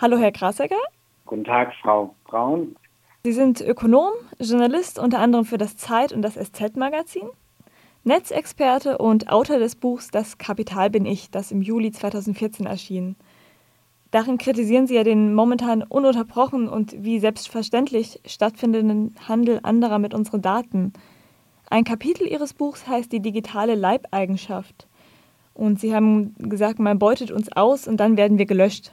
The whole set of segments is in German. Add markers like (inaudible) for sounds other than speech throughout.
Hallo, Herr Krasegger. Guten Tag, Frau Braun. Sie sind Ökonom, Journalist unter anderem für das Zeit- und das SZ-Magazin, Netzexperte und Autor des Buchs Das Kapital bin ich, das im Juli 2014 erschien. Darin kritisieren Sie ja den momentan ununterbrochen und wie selbstverständlich stattfindenden Handel anderer mit unseren Daten. Ein Kapitel Ihres Buchs heißt die digitale Leibeigenschaft. Und Sie haben gesagt, man beutet uns aus und dann werden wir gelöscht.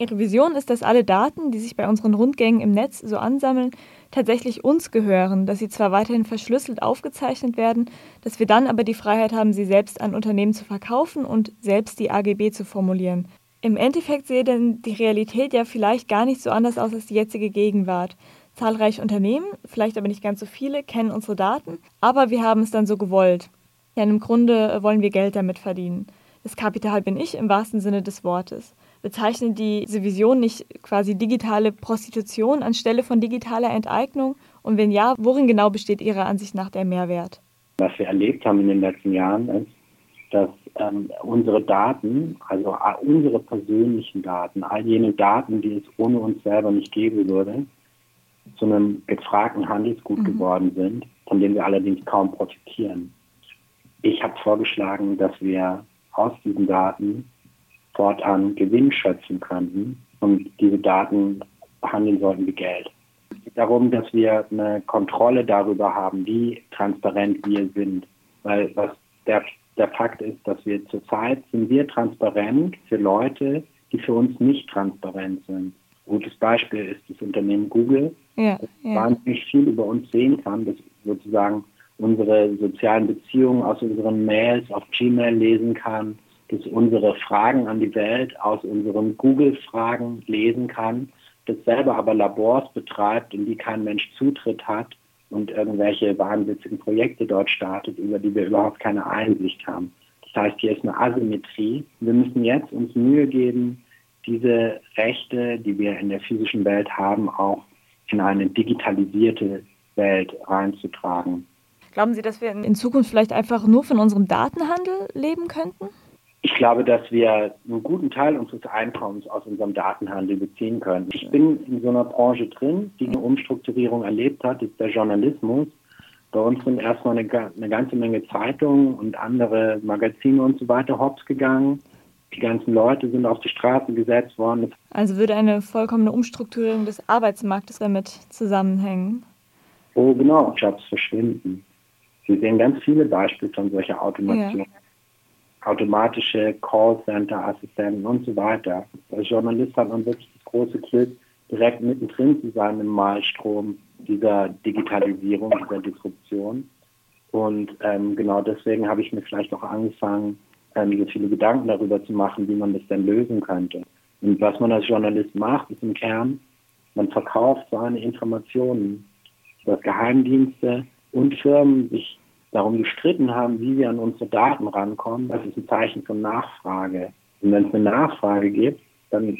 Ihre Vision ist, dass alle Daten, die sich bei unseren Rundgängen im Netz so ansammeln, tatsächlich uns gehören, dass sie zwar weiterhin verschlüsselt aufgezeichnet werden, dass wir dann aber die Freiheit haben, sie selbst an Unternehmen zu verkaufen und selbst die AGB zu formulieren. Im Endeffekt sehe denn die Realität ja vielleicht gar nicht so anders aus als die jetzige Gegenwart. Zahlreiche Unternehmen, vielleicht aber nicht ganz so viele, kennen unsere Daten, aber wir haben es dann so gewollt. Ja, im Grunde wollen wir Geld damit verdienen. Das Kapital bin ich im wahrsten Sinne des Wortes. Bezeichnet diese Vision nicht quasi digitale Prostitution anstelle von digitaler Enteignung? Und wenn ja, worin genau besteht Ihrer Ansicht nach der Mehrwert? Was wir erlebt haben in den letzten Jahren ist, dass ähm, unsere Daten, also äh, unsere persönlichen Daten, all jene Daten, die es ohne uns selber nicht geben würde, zu einem gefragten Handelsgut mhm. geworden sind, von dem wir allerdings kaum profitieren. Ich habe vorgeschlagen, dass wir aus diesen Daten fortan Gewinn schöpfen könnten und diese Daten behandeln sollten wie Geld. Es geht darum, dass wir eine Kontrolle darüber haben, wie transparent wir sind. Weil was der, der Fakt ist, dass wir zurzeit sind wir transparent für Leute, die für uns nicht transparent sind. Ein gutes Beispiel ist das Unternehmen Google, ja, das ja. wahnsinnig viel über uns sehen kann, das sozusagen unsere sozialen Beziehungen aus unseren Mails auf Gmail lesen kann, das unsere Fragen an die Welt aus unseren Google-Fragen lesen kann, das selber aber Labors betreibt, in die kein Mensch Zutritt hat und irgendwelche wahnwitzigen Projekte dort startet, über die wir überhaupt keine Einsicht haben. Das heißt, hier ist eine Asymmetrie. Wir müssen jetzt uns Mühe geben, diese Rechte, die wir in der physischen Welt haben, auch in eine digitalisierte Welt reinzutragen. Glauben Sie, dass wir in Zukunft vielleicht einfach nur von unserem Datenhandel leben könnten? Ich glaube, dass wir einen guten Teil unseres Einkommens aus unserem Datenhandel beziehen können. Ich bin in so einer Branche drin, die eine Umstrukturierung erlebt hat, ist der Journalismus. Bei uns sind erstmal eine, eine ganze Menge Zeitungen und andere Magazine und so weiter hops gegangen. Die ganzen Leute sind auf die Straße gesetzt worden. Also würde eine vollkommene Umstrukturierung des Arbeitsmarktes damit zusammenhängen? Oh, genau, Jobs verschwinden. Wir sehen ganz viele Beispiele von solcher Automation. Ja automatische Callcenter-Assistenten und so weiter. Als Journalist hat man wirklich das große Glück, direkt mittendrin zu sein im Malstrom dieser Digitalisierung, dieser Disruption. Und ähm, genau deswegen habe ich mir vielleicht auch angefangen, ähm, so viele Gedanken darüber zu machen, wie man das denn lösen könnte. Und was man als Journalist macht, ist im Kern, man verkauft seine Informationen, dass Geheimdienste und Firmen sich darum gestritten haben, wie wir an unsere Daten rankommen, das ist ein Zeichen von Nachfrage. Und wenn es eine Nachfrage gibt, dann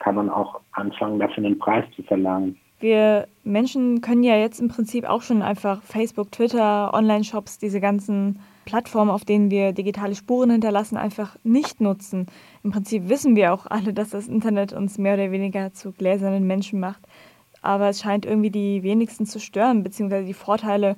kann man auch anfangen, dafür einen Preis zu verlangen. Wir Menschen können ja jetzt im Prinzip auch schon einfach Facebook, Twitter, Online-Shops, diese ganzen Plattformen, auf denen wir digitale Spuren hinterlassen, einfach nicht nutzen. Im Prinzip wissen wir auch alle, dass das Internet uns mehr oder weniger zu gläsernen Menschen macht. Aber es scheint irgendwie die wenigsten zu stören, beziehungsweise die Vorteile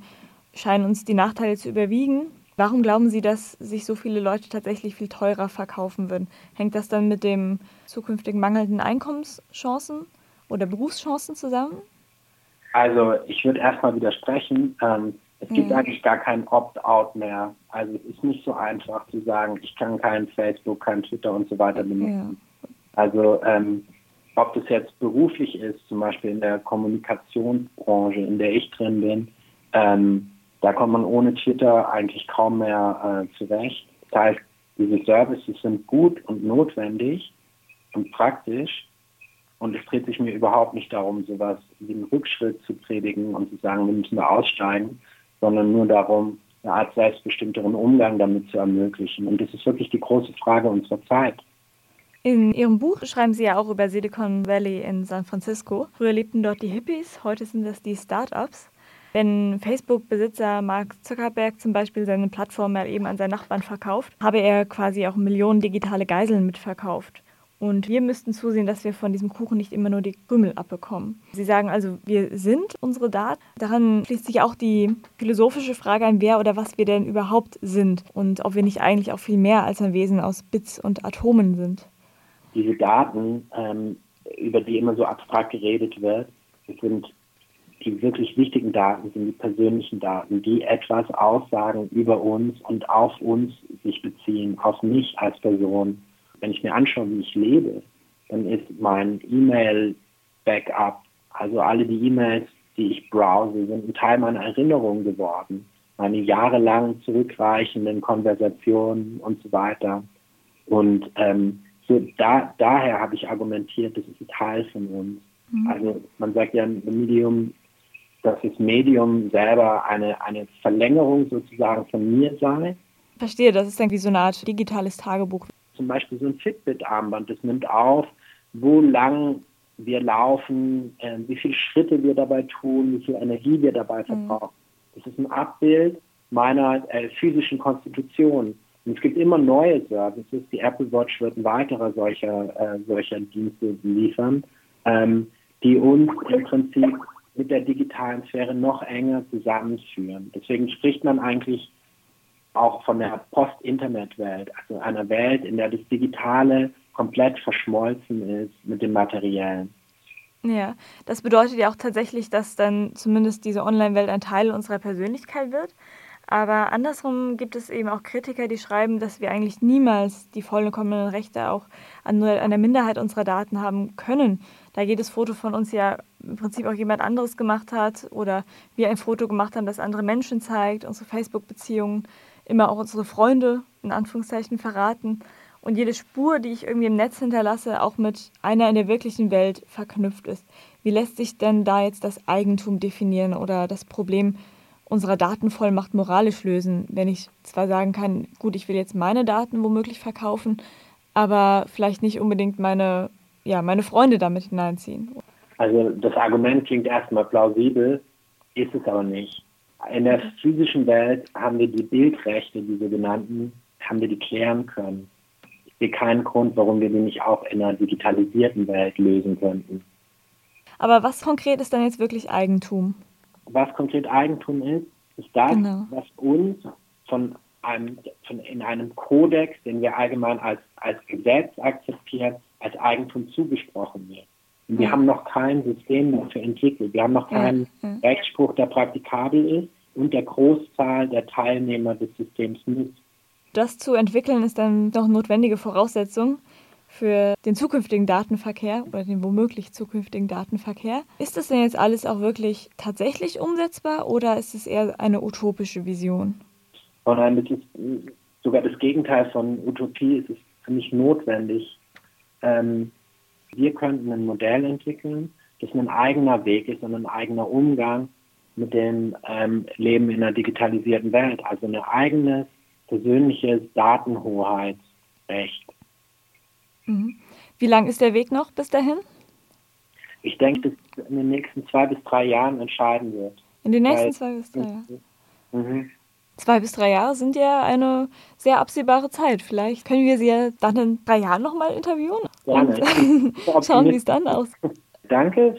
scheinen uns die Nachteile zu überwiegen. Warum glauben Sie, dass sich so viele Leute tatsächlich viel teurer verkaufen würden? Hängt das dann mit dem zukünftigen mangelnden Einkommenschancen oder Berufschancen zusammen? Also ich würde erstmal widersprechen. Ähm, es gibt ja. eigentlich gar kein Opt-out mehr. Also es ist nicht so einfach zu sagen, ich kann kein Facebook, kein Twitter und so weiter benutzen. Ja. Also ähm, ob das jetzt beruflich ist, zum Beispiel in der Kommunikationsbranche, in der ich drin bin, ähm, da kommt man ohne Twitter eigentlich kaum mehr äh, zurecht. Das heißt, diese Services sind gut und notwendig und praktisch. Und es dreht sich mir überhaupt nicht darum, sowas wie einen Rückschritt zu predigen und zu sagen, wir müssen da aussteigen, sondern nur darum, eine Art selbstbestimmteren Umgang damit zu ermöglichen. Und das ist wirklich die große Frage unserer Zeit. In Ihrem Buch schreiben Sie ja auch über Silicon Valley in San Francisco. Früher lebten dort die Hippies, heute sind das die Startups. Wenn Facebook-Besitzer Mark Zuckerberg zum Beispiel seine Plattform mal eben an seinen Nachbarn verkauft, habe er quasi auch Millionen digitale Geiseln mitverkauft. Und wir müssten zusehen, dass wir von diesem Kuchen nicht immer nur die Krümel abbekommen. Sie sagen also, wir sind unsere Daten. Daran schließt sich auch die philosophische Frage ein, wer oder was wir denn überhaupt sind und ob wir nicht eigentlich auch viel mehr als ein Wesen aus Bits und Atomen sind. Diese Daten, ähm, über die immer so abstrakt geredet wird, sind die wirklich wichtigen Daten, sind die persönlichen Daten, die etwas aussagen über uns und auf uns sich beziehen, auf mich als Person wenn ich mir anschaue, wie ich lebe, dann ist mein E-Mail-Backup, also alle die E-Mails, die ich browse, sind ein Teil meiner Erinnerung geworden. Meine jahrelang zurückreichenden Konversationen und so weiter. Und ähm, so da, daher habe ich argumentiert, das ist ein Teil von uns. Mhm. Also man sagt ja, ein Medium, dass das Medium selber eine, eine Verlängerung sozusagen von mir sei. Verstehe, das ist dann wie so eine Art digitales Tagebuch zum Beispiel so ein Fitbit-Armband, das nimmt auf, wo lang wir laufen, äh, wie viele Schritte wir dabei tun, wie viel Energie wir dabei mhm. verbrauchen. Mhm. Das ist ein Abbild meiner äh, physischen Konstitution. Und es gibt immer neue Services. Die Apple Watch wird ein weiterer solcher, äh, solcher Dienste liefern, ähm, die uns im Prinzip mit der digitalen Sphäre noch enger zusammenführen. Deswegen spricht man eigentlich auch von der Post-Internet-Welt, also einer Welt, in der das Digitale komplett verschmolzen ist mit dem Materiellen. Ja, das bedeutet ja auch tatsächlich, dass dann zumindest diese Online-Welt ein Teil unserer Persönlichkeit wird. Aber andersrum gibt es eben auch Kritiker, die schreiben, dass wir eigentlich niemals die vollkommenen Rechte auch an einer Minderheit unserer Daten haben können, da jedes Foto von uns ja im Prinzip auch jemand anderes gemacht hat oder wir ein Foto gemacht haben, das andere Menschen zeigt, unsere Facebook-Beziehungen immer auch unsere Freunde in Anführungszeichen verraten und jede Spur, die ich irgendwie im Netz hinterlasse, auch mit einer in der wirklichen Welt verknüpft ist. Wie lässt sich denn da jetzt das Eigentum definieren oder das Problem unserer Datenvollmacht moralisch lösen, wenn ich zwar sagen kann, gut, ich will jetzt meine Daten womöglich verkaufen, aber vielleicht nicht unbedingt meine, ja, meine Freunde damit hineinziehen. Also das Argument klingt erstmal plausibel, ist es aber nicht. In der physischen Welt haben wir die Bildrechte, die sogenannten, haben wir die klären können. Ich sehe keinen Grund, warum wir die nicht auch in einer digitalisierten Welt lösen könnten. Aber was konkret ist dann jetzt wirklich Eigentum? Was konkret Eigentum ist, ist das, genau. was uns von einem, von in einem Kodex, den wir allgemein als, als Gesetz akzeptieren, als Eigentum zugesprochen wird. Und wir ja. haben noch kein System dafür entwickelt. Wir haben noch keinen ja. Rechtsspruch, der praktikabel ist und der Großzahl der Teilnehmer des Systems nutzt. Das zu entwickeln ist dann noch notwendige Voraussetzung für den zukünftigen Datenverkehr oder den womöglich zukünftigen Datenverkehr. Ist das denn jetzt alles auch wirklich tatsächlich umsetzbar oder ist es eher eine utopische Vision? Oh nein, das ist sogar das Gegenteil von Utopie. Es ist für mich notwendig. Ähm, wir könnten ein Modell entwickeln, das ein eigener Weg ist und ein eigener Umgang mit dem ähm, Leben in einer digitalisierten Welt. Also ein eigenes persönliches Datenhoheitsrecht. Mhm. Wie lang ist der Weg noch bis dahin? Ich denke, dass in den nächsten zwei bis drei Jahren entscheiden wird. In den nächsten Weil, zwei bis drei Jahren? Mhm. Zwei bis drei Jahre sind ja eine sehr absehbare Zeit. Vielleicht können wir Sie ja dann in drei Jahren nochmal interviewen Gerne. und (laughs) schauen, wie es dann aussieht. Danke